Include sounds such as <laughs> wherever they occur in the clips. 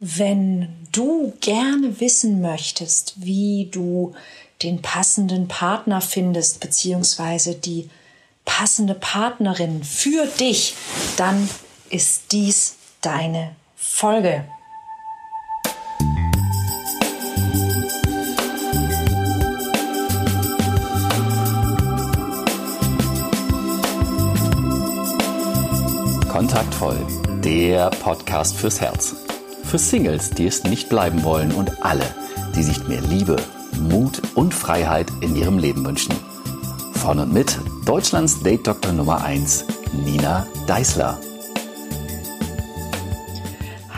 Wenn du gerne wissen möchtest, wie du den passenden Partner findest, beziehungsweise die passende Partnerin für dich, dann ist dies deine Folge. Kontaktvoll, der Podcast fürs Herz für Singles, die es nicht bleiben wollen und alle, die sich mehr Liebe, Mut und Freiheit in ihrem Leben wünschen. Von und mit Deutschlands Date Doktor Nummer 1, Nina Deißler.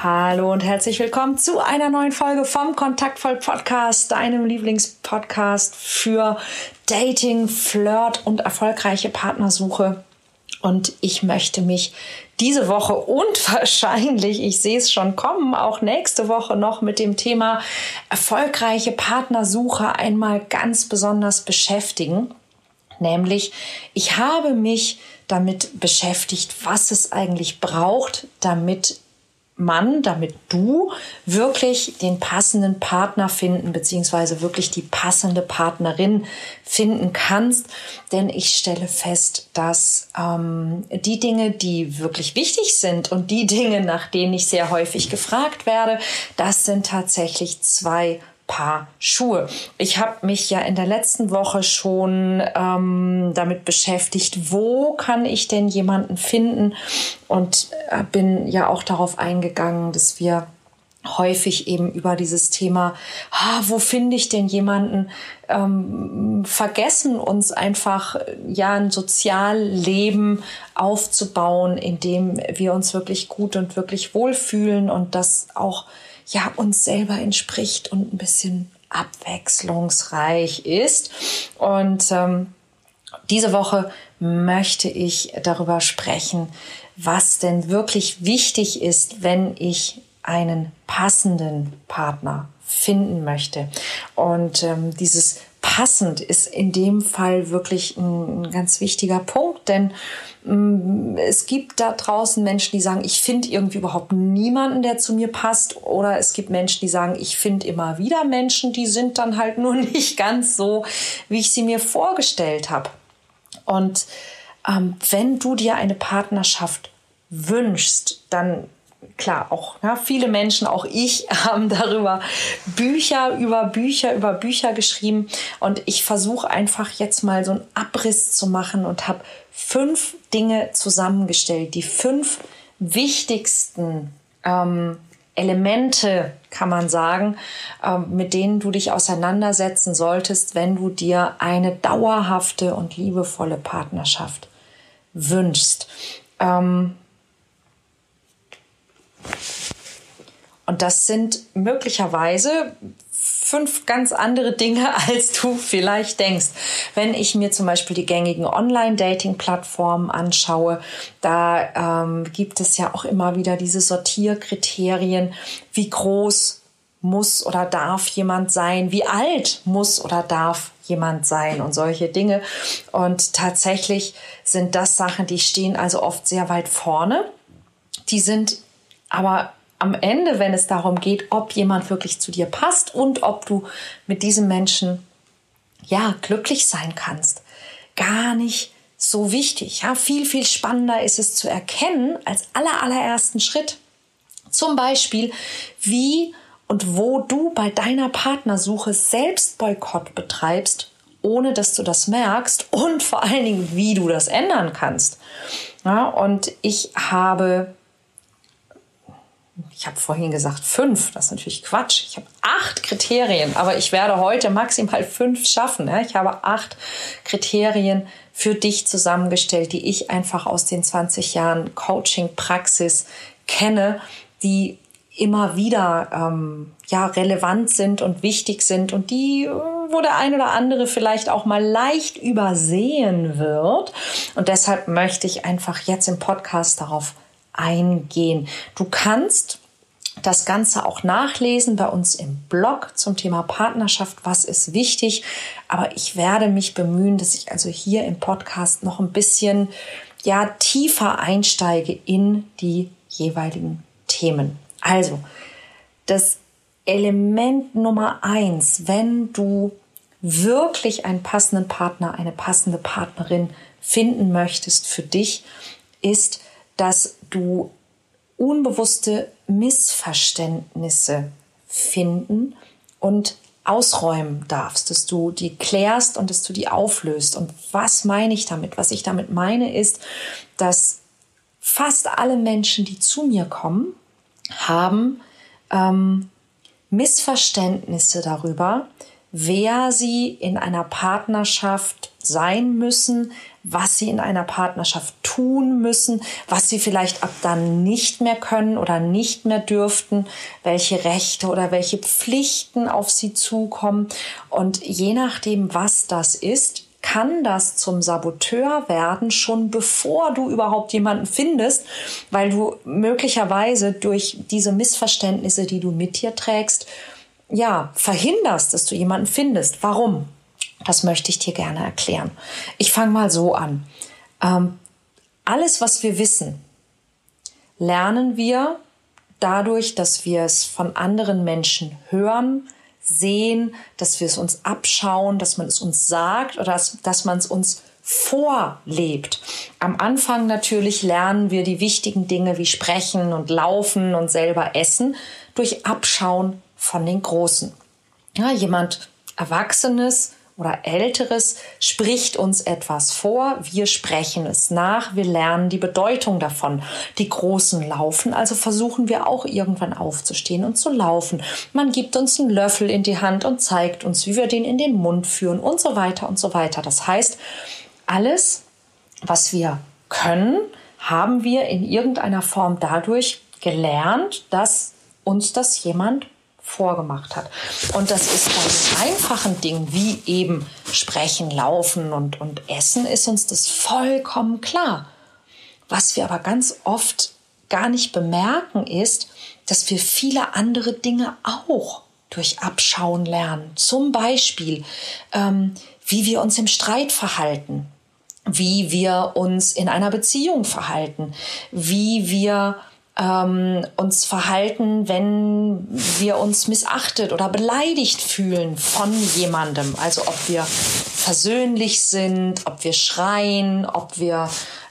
Hallo und herzlich willkommen zu einer neuen Folge vom Kontaktvoll Podcast, deinem Lieblingspodcast für Dating, Flirt und erfolgreiche Partnersuche. Und ich möchte mich diese Woche <laughs> und wahrscheinlich, ich sehe es schon kommen, auch nächste Woche noch mit dem Thema erfolgreiche Partnersuche einmal ganz besonders beschäftigen. Nämlich, ich habe mich damit beschäftigt, was es eigentlich braucht, damit Mann, damit du wirklich den passenden Partner finden, beziehungsweise wirklich die passende Partnerin finden kannst. Denn ich stelle fest, dass ähm, die Dinge, die wirklich wichtig sind und die Dinge, nach denen ich sehr häufig gefragt werde, das sind tatsächlich zwei Paar Schuhe. Ich habe mich ja in der letzten Woche schon ähm, damit beschäftigt, wo kann ich denn jemanden finden und äh, bin ja auch darauf eingegangen, dass wir häufig eben über dieses Thema, ah, wo finde ich denn jemanden, ähm, vergessen uns einfach ja ein Sozialleben aufzubauen, in dem wir uns wirklich gut und wirklich wohlfühlen und das auch ja uns selber entspricht und ein bisschen abwechslungsreich ist. Und ähm, diese Woche möchte ich darüber sprechen, was denn wirklich wichtig ist, wenn ich einen passenden Partner finden möchte. Und ähm, dieses passend ist in dem Fall wirklich ein, ein ganz wichtiger Punkt, denn mm, es gibt da draußen Menschen, die sagen, ich finde irgendwie überhaupt niemanden, der zu mir passt. Oder es gibt Menschen, die sagen, ich finde immer wieder Menschen, die sind dann halt nur <laughs> nicht ganz so, wie ich sie mir vorgestellt habe. Und ähm, wenn du dir eine Partnerschaft wünschst, dann klar, auch ja, viele Menschen, auch ich, <laughs> haben darüber Bücher über Bücher über Bücher geschrieben. Und ich versuche einfach jetzt mal so einen Abriss zu machen und habe fünf Dinge zusammengestellt, die fünf wichtigsten ähm, Elemente, kann man sagen, ähm, mit denen du dich auseinandersetzen solltest, wenn du dir eine dauerhafte und liebevolle Partnerschaft wünschst. Ähm, und das sind möglicherweise fünf ganz andere Dinge, <laughs> als du vielleicht denkst. Wenn ich mir zum Beispiel die gängigen Online-Dating-Plattformen anschaue, da ähm, gibt es ja auch immer wieder diese Sortierkriterien, wie groß muss oder darf jemand sein, wie alt muss oder darf jemand sein und solche Dinge. Und tatsächlich sind das Sachen, die stehen also oft sehr weit vorne. Die sind aber am Ende, wenn es darum geht, ob jemand wirklich zu dir passt und ob du mit diesem Menschen ja glücklich sein kannst, gar nicht so wichtig. Ja, viel viel spannender ist es zu erkennen als aller allerersten Schritt. Zum Beispiel, wie und wo du bei deiner Partnersuche selbst Boykott betreibst, ohne dass du das merkst und vor allen Dingen, wie du das ändern kannst. Ja, und ich habe ich habe vorhin gesagt fünf, das ist natürlich Quatsch. Ich habe acht Kriterien, aber ich werde heute maximal fünf schaffen. Ich habe acht Kriterien für dich zusammengestellt, die ich einfach aus den 20 Jahren Coaching-Praxis kenne, die immer wieder ähm, ja relevant sind und wichtig sind und die äh, wo der ein oder andere vielleicht auch mal leicht übersehen wird und deshalb möchte ich einfach jetzt im Podcast darauf eingehen. Du kannst das Ganze auch nachlesen bei uns im Blog zum Thema Partnerschaft. Was ist wichtig? Aber ich werde mich bemühen, dass ich also hier im Podcast noch ein bisschen ja, tiefer einsteige in die jeweiligen Themen. Also, das Element Nummer eins, wenn du wirklich einen passenden Partner, eine passende Partnerin finden möchtest für dich, ist, dass du unbewusste Missverständnisse finden und ausräumen darfst, dass du die klärst und dass du die auflöst. Und was meine ich damit? Was ich damit meine ist, dass fast alle Menschen, die zu mir kommen, haben ähm, Missverständnisse darüber, wer sie in einer Partnerschaft sein müssen, was sie in einer Partnerschaft tun müssen, was sie vielleicht ab dann nicht mehr können oder nicht mehr dürften, welche Rechte oder welche Pflichten auf sie zukommen. Und je nachdem, was das ist, kann das zum Saboteur werden, schon bevor du überhaupt jemanden findest, weil du möglicherweise durch diese Missverständnisse, die du mit dir trägst, ja, verhinderst, dass du jemanden findest. Warum? Das möchte ich dir gerne erklären. Ich fange mal so an. Ähm, alles, was wir wissen, lernen wir dadurch, dass wir es von anderen Menschen hören, sehen, dass wir es uns abschauen, dass man es uns sagt oder dass, dass man es uns vorlebt. Am Anfang natürlich lernen wir die wichtigen Dinge wie Sprechen und Laufen und selber Essen durch Abschauen von den Großen. Ja, jemand Erwachsenes oder Älteres spricht uns etwas vor, wir sprechen es nach, wir lernen die Bedeutung davon. Die Großen laufen, also versuchen wir auch irgendwann aufzustehen und zu laufen. Man gibt uns einen Löffel in die Hand und zeigt uns, wie wir den in den Mund führen und so weiter und so weiter. Das heißt, alles, was wir können, haben wir in irgendeiner Form dadurch gelernt, dass uns das jemand vorgemacht hat. Und das ist bei einfachen Dingen wie eben Sprechen, Laufen und, und Essen ist uns das vollkommen klar. Was wir aber ganz oft gar nicht bemerken ist, dass wir viele andere Dinge auch durch Abschauen lernen. Zum Beispiel, ähm, wie wir uns im Streit verhalten, wie wir uns in einer Beziehung verhalten, wie wir ähm, uns verhalten, wenn wir uns missachtet oder beleidigt fühlen von jemandem. Also ob wir versöhnlich sind, ob wir schreien, ob wir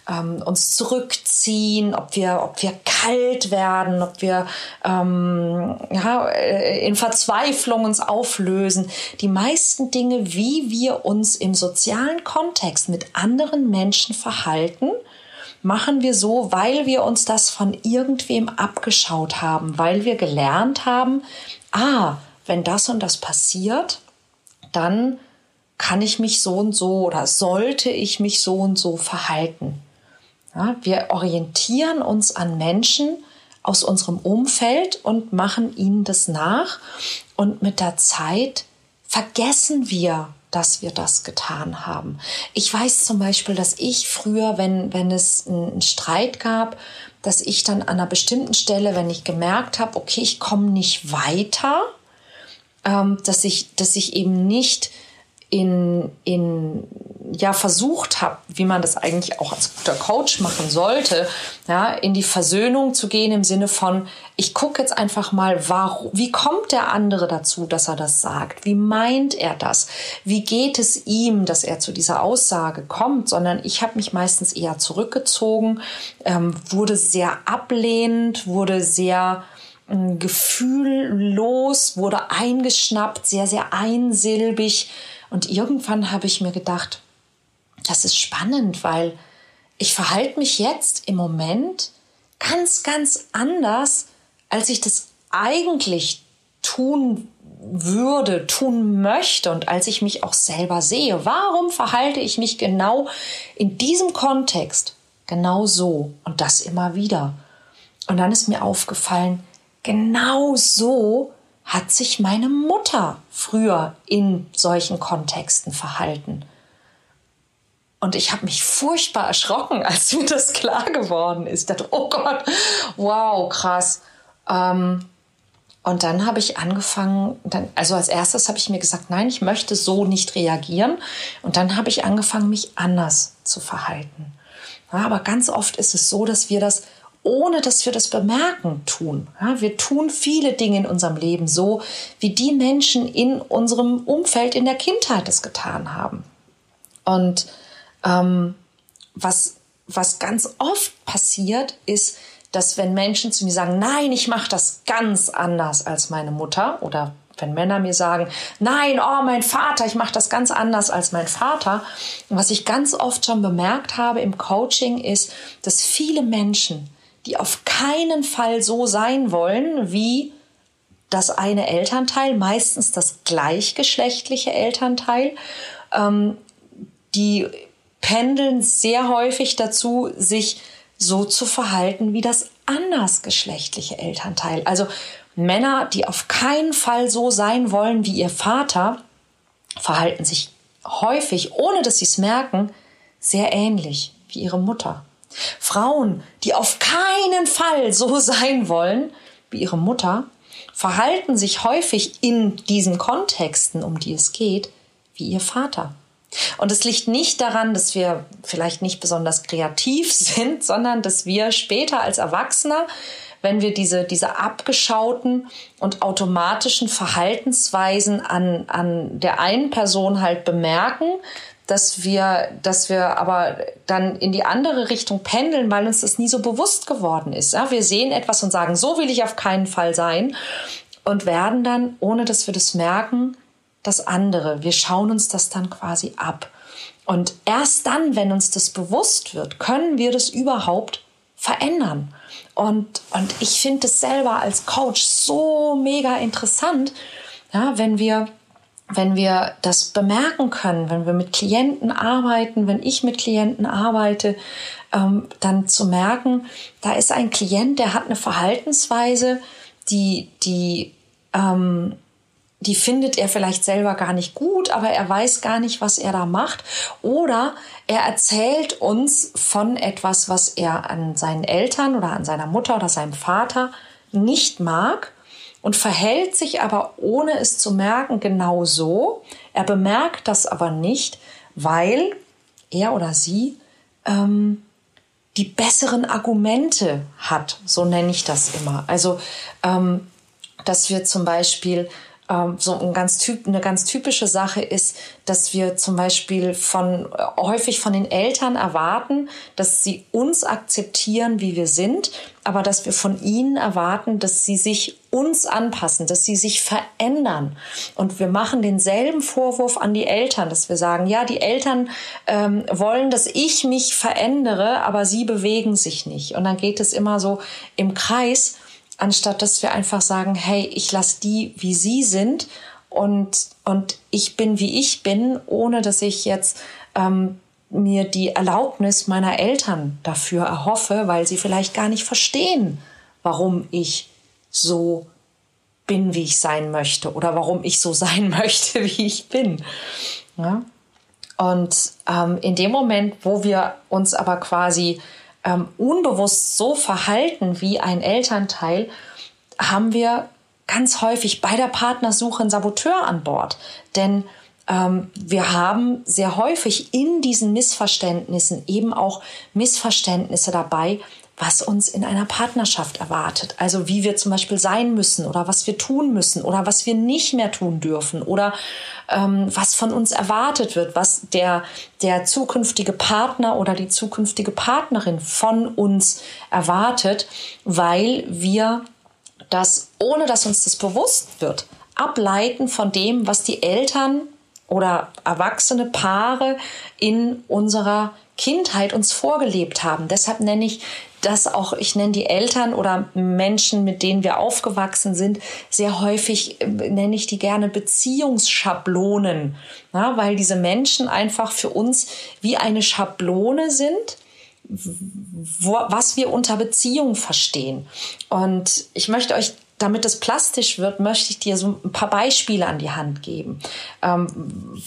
ähm, uns zurückziehen, ob wir, ob wir kalt werden, ob wir ähm, ja, äh, in Verzweiflung uns auflösen. Die meisten Dinge, wie wir uns im sozialen Kontext mit anderen Menschen verhalten, machen wir so, weil wir uns das von irgendwem abgeschaut haben, weil wir gelernt haben, ah, wenn das und das passiert, dann kann ich mich so und so oder sollte ich mich so und so verhalten. Ja, wir orientieren uns an Menschen aus unserem Umfeld und machen ihnen das nach. Und mit der Zeit vergessen wir dass wir das getan haben. Ich weiß zum Beispiel, dass ich früher, wenn, wenn es einen Streit gab, dass ich dann an einer bestimmten Stelle, wenn ich gemerkt habe, okay, ich komme nicht weiter, ähm, dass ich, dass ich eben nicht in, in ja versucht habe, wie man das eigentlich auch als guter Coach machen sollte, ja, in die Versöhnung zu gehen im Sinne von, ich gucke jetzt einfach mal, warum, wie kommt der andere dazu, dass er das sagt? Wie meint er das? Wie geht es ihm, dass er zu dieser Aussage kommt? Sondern ich habe mich meistens eher zurückgezogen, ähm, wurde sehr ablehnend, wurde sehr ähm, gefühllos, wurde eingeschnappt, sehr, sehr einsilbig und irgendwann habe ich mir gedacht, das ist spannend, weil ich verhalte mich jetzt im Moment ganz, ganz anders, als ich das eigentlich tun würde, tun möchte und als ich mich auch selber sehe. Warum verhalte ich mich genau in diesem Kontext genau so und das immer wieder? Und dann ist mir aufgefallen, genau so hat sich meine Mutter früher in solchen Kontexten verhalten. Und ich habe mich furchtbar erschrocken, <laughs> als mir das klar geworden ist. Ich dachte, oh Gott, wow, krass. Ähm, und dann habe ich angefangen, dann, also als erstes habe ich mir gesagt, nein, ich möchte so nicht reagieren. Und dann habe ich angefangen, mich anders zu verhalten. Ja, aber ganz oft ist es so, dass wir das ohne dass wir das bemerken, tun. Ja, wir tun viele Dinge in unserem Leben so, wie die Menschen in unserem Umfeld in der Kindheit es getan haben. Und ähm, was, was ganz oft passiert, ist, dass wenn Menschen zu mir sagen, nein, ich mache das ganz anders als meine Mutter oder wenn Männer mir sagen, nein, oh, mein Vater, ich mache das ganz anders als mein Vater. Und was ich ganz oft schon bemerkt habe im Coaching ist, dass viele Menschen, die auf keinen Fall so sein wollen wie das eine Elternteil, meistens das gleichgeschlechtliche Elternteil, ähm, die pendeln sehr häufig dazu, sich so zu verhalten wie das andersgeschlechtliche Elternteil. Also Männer, die auf keinen Fall so sein wollen wie ihr Vater, verhalten sich häufig, ohne dass sie es merken, sehr ähnlich wie ihre Mutter. Frauen, die auf keinen Fall so <laughs> sein wollen wie ihre Mutter, verhalten sich häufig in diesen Kontexten, um die es geht, wie ihr Vater. Und es liegt nicht daran, dass wir vielleicht nicht besonders kreativ <laughs> sind, sondern dass wir später als Erwachsener, wenn wir diese, diese abgeschauten und automatischen Verhaltensweisen an, an der einen Person halt bemerken, dass wir, dass wir aber dann in die andere Richtung pendeln, weil uns das nie so bewusst geworden ist. Ja, wir sehen etwas und sagen, so will ich auf keinen Fall sein und werden dann, ohne dass wir das merken, das andere. Wir schauen uns das dann quasi ab. Und erst dann, wenn uns das bewusst wird, können wir das überhaupt verändern. Und, und ich finde es selber als Coach so mega interessant, ja, wenn wir wenn wir das bemerken können, wenn wir mit Klienten arbeiten, wenn ich mit Klienten arbeite, ähm, dann zu merken, da ist ein Klient, der hat eine Verhaltensweise, die, die ähm, die findet er vielleicht selber gar nicht gut, aber er weiß gar nicht, was er da macht. Oder er erzählt uns von etwas, was er an seinen Eltern oder an seiner Mutter oder seinem Vater nicht mag und verhält sich aber, ohne es zu merken, genau so. Er bemerkt das aber nicht, weil er oder sie ähm, die besseren Argumente hat, so nenne ich das immer. Also, ähm, dass wir zum Beispiel so ein ganz typ, eine ganz typische Sache ist, dass wir zum Beispiel von äh, häufig von den Eltern erwarten, dass sie uns akzeptieren, wie wir sind, aber dass wir von ihnen erwarten, dass sie sich uns anpassen, dass sie sich verändern. Und wir machen denselben Vorwurf an die Eltern, dass wir sagen, ja, die Eltern ähm, wollen, dass ich mich verändere, aber sie bewegen sich nicht. Und dann geht es immer so im Kreis anstatt dass wir einfach sagen, hey, ich lasse die, wie sie sind und, und ich bin, wie ich bin, ohne dass ich jetzt ähm, mir die Erlaubnis meiner Eltern dafür erhoffe, weil sie vielleicht gar nicht verstehen, warum ich so bin, wie ich sein möchte oder warum ich so <laughs> sein möchte, wie ich bin. Ja? Und ähm, in dem Moment, wo wir uns aber quasi ähm, unbewusst so verhalten wie ein Elternteil, haben wir ganz häufig bei der Partnersuche einen Saboteur an Bord. Denn ähm, wir haben sehr häufig in diesen Missverständnissen eben auch Missverständnisse dabei, was uns in einer Partnerschaft erwartet. Also wie wir zum Beispiel sein müssen oder was wir tun müssen oder was wir nicht mehr tun dürfen oder ähm, was von uns erwartet wird, was der, der zukünftige Partner oder die zukünftige Partnerin von uns erwartet, weil wir das, ohne dass uns das bewusst wird, ableiten von dem, was die Eltern oder erwachsene Paare in unserer Kindheit uns vorgelebt haben. Deshalb nenne ich das auch, ich nenne die Eltern oder Menschen, mit denen wir aufgewachsen sind, sehr häufig äh, nenne ich die gerne Beziehungsschablonen, na, weil diese Menschen einfach für uns wie eine Schablone sind, wo, was wir unter Beziehung verstehen. Und ich möchte euch damit es plastisch wird, möchte ich dir so ein paar Beispiele an die Hand geben, ähm,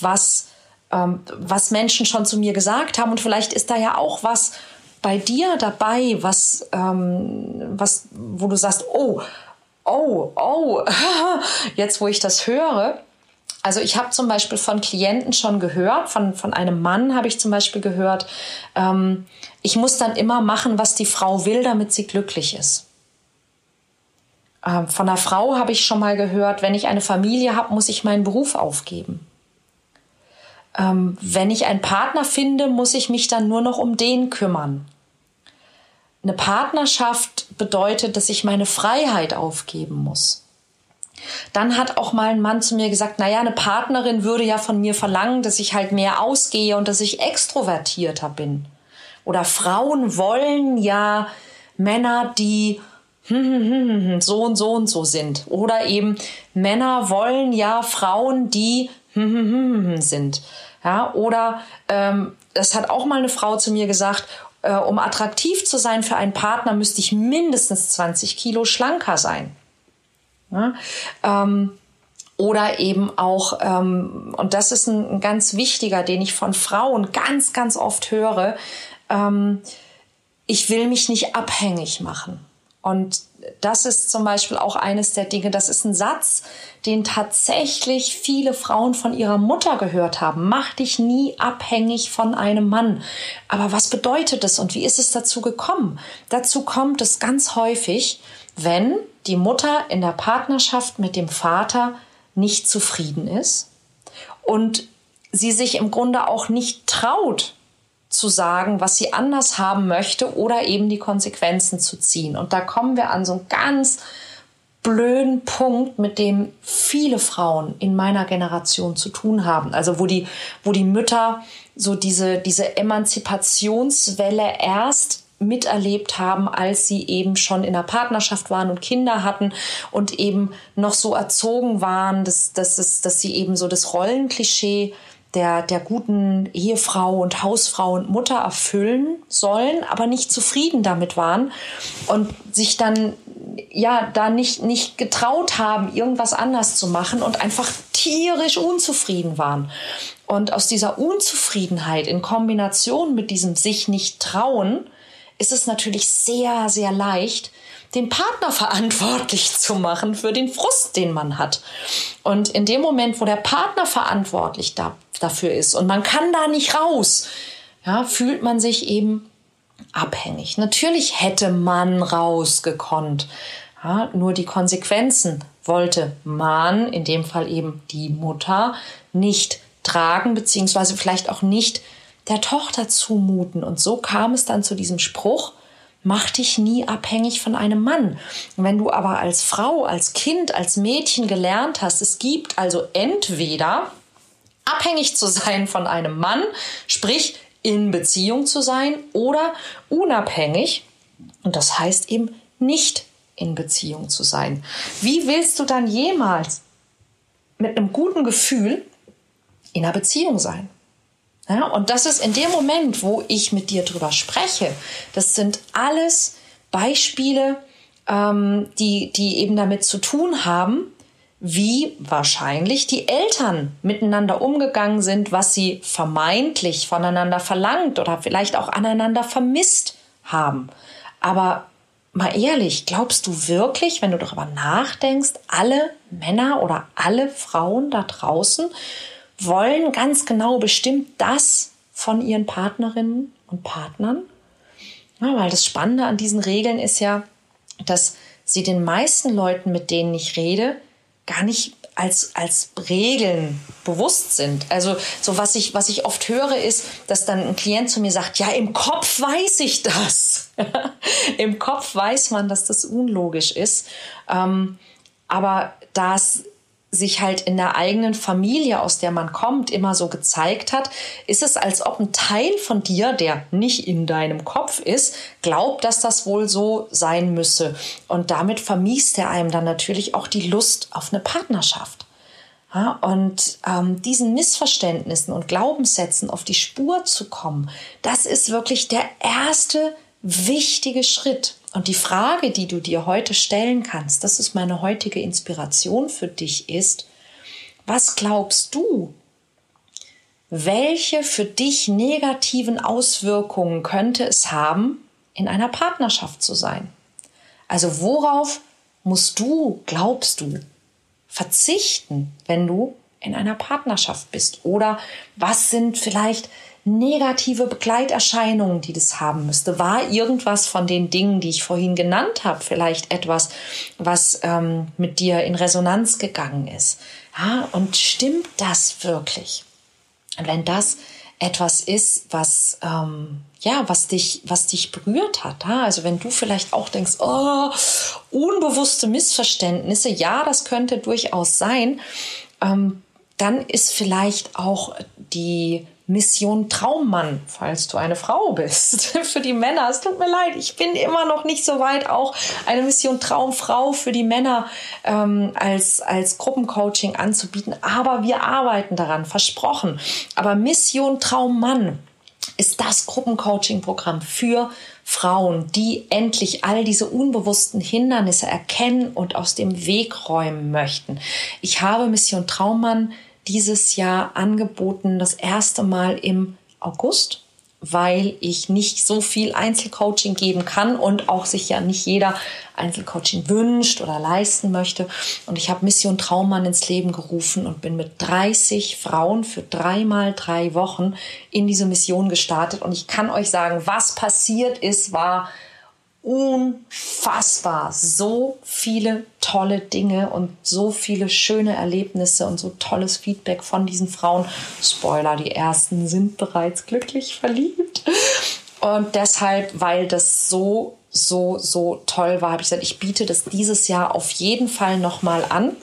was, ähm, was Menschen schon zu mir gesagt haben. Und vielleicht ist da ja auch was bei dir dabei, was, ähm, was, wo du sagst, oh, oh, oh, <laughs> jetzt wo ich das höre, Also ich habe zum Beispiel von Klienten schon gehört, von, von einem Mann habe ich zum Beispiel gehört, ähm, ich muss dann immer machen, was die Frau will, damit sie glücklich ist. Ähm, von einer Frau habe ich schon mal gehört, wenn ich eine Familie habe, muss ich meinen Beruf aufgeben. Ähm, wenn ich einen Partner finde, muss ich mich dann nur noch um den kümmern. Eine Partnerschaft bedeutet, dass ich meine Freiheit aufgeben muss. Dann hat auch mal ein Mann zu mir gesagt, naja, eine Partnerin würde ja von mir verlangen, dass ich halt mehr ausgehe und dass ich extrovertierter bin. Oder Frauen wollen ja Männer, die so und so und so sind. Oder eben Männer wollen ja Frauen, die sind. Ja, oder ähm, das hat auch mal eine Frau zu mir gesagt, äh, um attraktiv zu sein für einen Partner, müsste ich mindestens 20 Kilo schlanker sein. Ja, ähm, oder eben auch, ähm, und das ist ein, ein, ganz wichtiger, den ich von Frauen ganz, ganz oft höre, ähm, ich will mich nicht abhängig machen. Und das ist zum Beispiel auch eines der Dinge, das ist ein Satz, den tatsächlich viele Frauen von ihrer Mutter gehört haben. Mach dich nie abhängig von einem Mann. Aber was bedeutet es und wie ist es dazu gekommen? Dazu kommt es ganz häufig, wenn die Mutter in der Partnerschaft mit dem Vater nicht zufrieden ist und sie sich im Grunde auch nicht traut, zu sagen, was sie anders haben möchte oder eben die Konsequenzen zu ziehen. Und da kommen wir an so einen ganz blöden Punkt, mit dem viele Frauen in meiner Generation zu tun haben. Also wo die, wo die Mütter so diese, diese Emanzipationswelle erst miterlebt haben, als sie eben schon in der Partnerschaft waren und Kinder hatten und eben noch so erzogen waren, dass, dass, es, dass sie eben so das Rollenklischee der, der guten Ehefrau und Hausfrau und Mutter erfüllen sollen, aber nicht zufrieden damit waren und sich dann ja da nicht, nicht getraut haben, irgendwas anders zu machen und einfach tierisch unzufrieden waren. Und aus dieser Unzufriedenheit in Kombination mit diesem sich nicht trauen, ist es natürlich sehr, sehr leicht, den Partner <laughs> verantwortlich zu machen für den Frust, den man hat. Und in dem Moment, wo der Partner verantwortlich da, dafür ist und man kann da nicht raus, ja, fühlt man sich eben abhängig. Natürlich hätte man rausgekonnt. Ja, nur die Konsequenzen wollte man, in dem Fall eben die Mutter, nicht tragen, beziehungsweise vielleicht auch nicht der Tochter zumuten. Und so kam es dann zu diesem Spruch, mach dich nie abhängig von einem Mann. wenn du aber als Frau, als Kind, als Mädchen gelernt hast, es gibt also entweder abhängig zu sein von einem Mann, sprich in Beziehung zu sein, oder unabhängig, und das heißt eben nicht in Beziehung zu sein. Wie willst du dann jemals mit einem guten Gefühl in einer Beziehung sein? Ja, und das ist in dem Moment, wo ich mit dir drüber spreche, das sind alles Beispiele, ähm, die, die eben damit zu tun haben, wie wahrscheinlich die Eltern miteinander umgegangen sind, was sie vermeintlich voneinander verlangt oder vielleicht auch aneinander vermisst haben. Aber mal ehrlich, glaubst du wirklich, wenn du darüber nachdenkst, alle Männer oder alle Frauen da draußen wollen ganz genau bestimmt das von ihren Partnerinnen und Partnern. Ja, weil das Spannende an diesen Regeln ist ja, dass sie den meisten Leuten, mit denen ich rede, gar nicht als, als Regeln bewusst sind. Also so was ich, was ich oft höre, ist, dass dann ein Klient zu mir sagt, ja, im Kopf weiß ich das. <laughs> Im Kopf weiß man, dass das unlogisch ist. Ähm, aber da es sich halt in der eigenen Familie, aus der man kommt, immer so gezeigt hat, ist es, als ob ein Teil von dir, der nicht in deinem Kopf ist, glaubt, dass das wohl so sein müsse. Und damit vermiest er einem dann natürlich auch die Lust auf eine Partnerschaft. Ja, und ähm, diesen Missverständnissen und Glaubenssätzen auf die Spur zu kommen, das ist wirklich der erste wichtige Schritt. Und die Frage, die du dir heute stellen kannst, das ist meine heutige Inspiration für dich, ist, was glaubst du, welche für dich negativen Auswirkungen könnte es haben, in einer Partnerschaft zu sein? Also worauf musst du, glaubst du, verzichten, wenn du in einer Partnerschaft bist? Oder was sind vielleicht negative Begleiterscheinungen, die das haben müsste? War irgendwas von den Dingen, die ich vorhin genannt habe, vielleicht etwas, was ähm, mit dir in Resonanz gegangen ist? Ja, und stimmt das wirklich? Und wenn das etwas ist, was ähm, ja, was dich, was dich berührt hat. Ja? Also wenn du vielleicht auch denkst, oh, unbewusste Missverständnisse, ja, das könnte durchaus sein, ähm, dann ist vielleicht auch die Mission Traummann, falls du eine Frau bist. <laughs> für die Männer, es tut mir leid, ich bin immer noch nicht so weit, auch eine Mission Traumfrau für die Männer ähm, als, als Gruppencoaching anzubieten. Aber wir arbeiten daran, versprochen. Aber Mission Traummann ist das Gruppencoaching-Programm für Frauen, die endlich all diese unbewussten Hindernisse erkennen und aus dem Weg räumen möchten. Ich habe Mission Traummann dieses Jahr angeboten, das erste Mal im August weil ich nicht so viel Einzelcoaching geben kann und auch sich ja nicht jeder Einzelcoaching wünscht oder leisten möchte. Und ich habe Mission Traummann ins Leben gerufen und bin mit 30 Frauen für dreimal drei Wochen in diese Mission gestartet. Und ich kann euch sagen, was passiert ist, war unfassbar. So viele tolle Dinge und so viele schöne Erlebnisse und so tolles Feedback von diesen Frauen. Spoiler, die ersten sind bereits glücklich verliebt. Und deshalb, weil das so, so, so toll war, habe ich gesagt, ich biete das dieses Jahr auf jeden Fall nochmal an.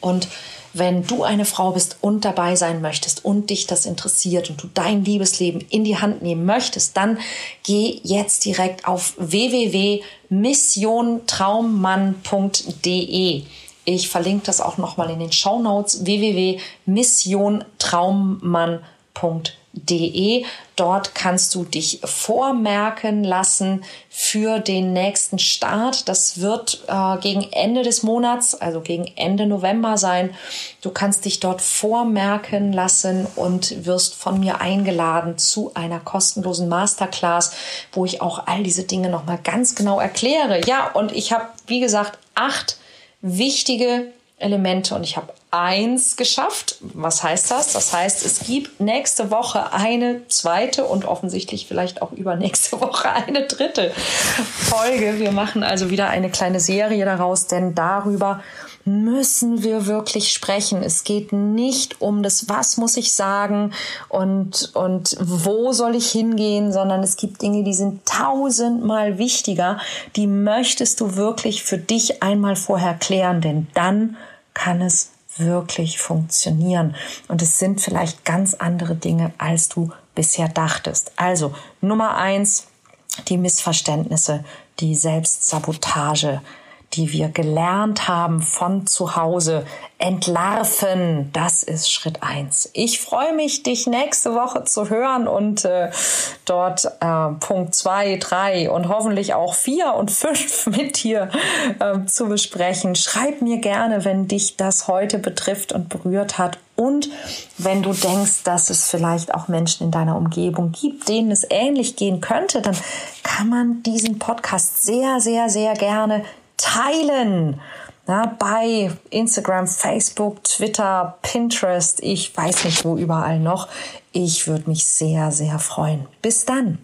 Und wenn du eine Frau bist und dabei sein möchtest und dich das interessiert und du dein Liebesleben in die Hand nehmen möchtest, dann geh jetzt direkt auf www.missiontraummann.de. Ich verlinke das auch nochmal in den Show Notes www.missiontraummann.de De. Dort kannst du dich vormerken lassen für den nächsten Start. Das wird äh, gegen Ende des Monats, also gegen Ende November sein. Du kannst dich dort vormerken lassen und wirst von mir eingeladen zu einer kostenlosen Masterclass, wo ich auch all diese Dinge nochmal ganz genau erkläre. Ja, und ich habe, wie gesagt, acht wichtige Elemente und ich habe eins geschafft. Was heißt das? Das heißt, es gibt nächste Woche eine zweite und offensichtlich vielleicht auch übernächste <laughs> Woche eine dritte Folge. Wir machen also wieder eine kleine Serie daraus, denn darüber müssen wir wirklich sprechen. Es geht nicht um das, was muss ich sagen und, und wo soll ich hingehen, sondern es gibt Dinge, die sind tausendmal wichtiger. Die möchtest du wirklich für dich einmal vorher klären, denn dann kann es wirklich funktionieren. Und es sind vielleicht ganz andere Dinge, als du bisher dachtest. Also Nummer eins, die Missverständnisse, die Selbstsabotage, die wir gelernt haben von zu Hause, entlarven. Das ist Schritt eins. Ich freue mich, dich nächste Woche zu hören und äh, dort äh, Punkt zwei, drei und hoffentlich auch vier und fünf <laughs> mit dir äh, zu besprechen. Schreib mir gerne, wenn dich das heute betrifft und berührt hat. Und wenn du denkst, dass es vielleicht auch Menschen in deiner Umgebung gibt, denen es ähnlich gehen könnte, dann kann man diesen Podcast sehr, sehr, sehr gerne teilen. Ja, bei Instagram, Facebook, Twitter, Pinterest, ich weiß nicht wo überall noch. Ich würde mich sehr, sehr freuen. Bis dann.